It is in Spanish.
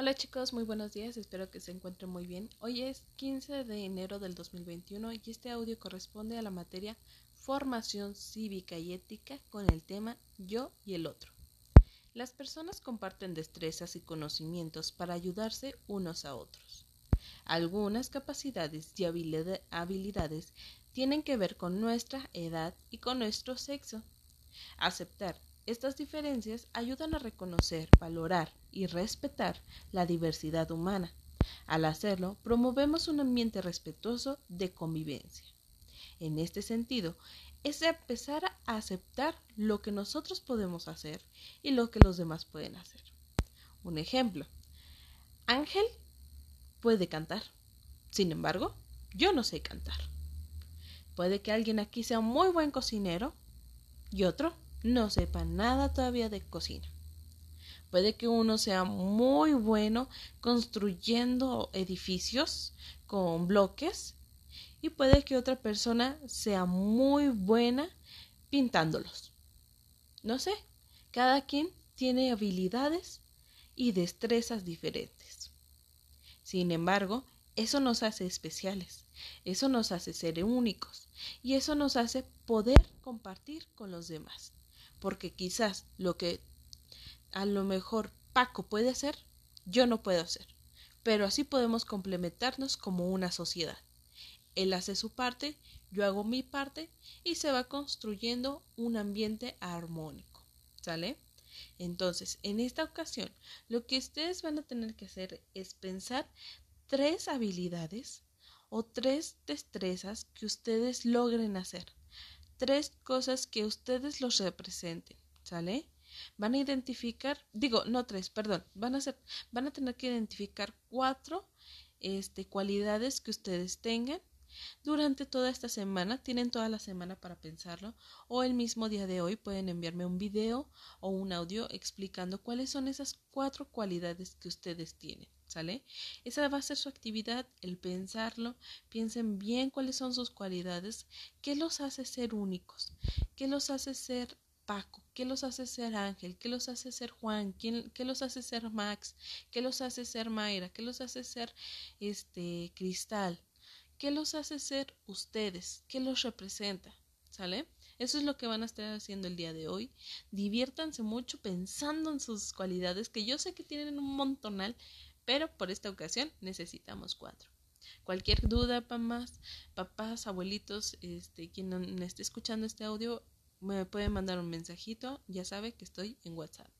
Hola chicos, muy buenos días, espero que se encuentren muy bien. Hoy es 15 de enero del 2021 y este audio corresponde a la materia Formación cívica y ética con el tema Yo y el otro. Las personas comparten destrezas y conocimientos para ayudarse unos a otros. Algunas capacidades y habilidades tienen que ver con nuestra edad y con nuestro sexo. Aceptar estas diferencias ayudan a reconocer, valorar y respetar la diversidad humana. Al hacerlo, promovemos un ambiente respetuoso de convivencia. En este sentido, es empezar a aceptar lo que nosotros podemos hacer y lo que los demás pueden hacer. Un ejemplo, Ángel puede cantar. Sin embargo, yo no sé cantar. Puede que alguien aquí sea muy buen cocinero y otro no sepa nada todavía de cocina. Puede que uno sea muy bueno construyendo edificios con bloques y puede que otra persona sea muy buena pintándolos. No sé, cada quien tiene habilidades y destrezas diferentes. Sin embargo, eso nos hace especiales, eso nos hace ser únicos y eso nos hace poder compartir con los demás porque quizás lo que a lo mejor Paco puede hacer, yo no puedo hacer. Pero así podemos complementarnos como una sociedad. Él hace su parte, yo hago mi parte y se va construyendo un ambiente armónico. ¿Sale? Entonces, en esta ocasión, lo que ustedes van a tener que hacer es pensar tres habilidades o tres destrezas que ustedes logren hacer tres cosas que ustedes los representen, ¿sale? Van a identificar, digo, no tres, perdón, van a ser, van a tener que identificar cuatro este, cualidades que ustedes tengan durante toda esta semana, tienen toda la semana para pensarlo, o el mismo día de hoy pueden enviarme un video o un audio explicando cuáles son esas cuatro cualidades que ustedes tienen. ¿Sale? Esa va a ser su actividad, el pensarlo. Piensen bien cuáles son sus cualidades, qué los hace ser únicos, qué los hace ser Paco, qué los hace ser Ángel, qué los hace ser Juan, qué, los hace ser Max, qué los hace ser Mayra, qué los hace ser este Cristal, qué los hace ser ustedes, qué los representa, ¿sale? Eso es lo que van a estar haciendo el día de hoy. Diviértanse mucho pensando en sus cualidades, que yo sé que tienen un montonal, pero por esta ocasión necesitamos cuatro. Cualquier duda, mamás, papás, abuelitos, este, quien esté escuchando este audio, me puede mandar un mensajito, ya sabe que estoy en WhatsApp.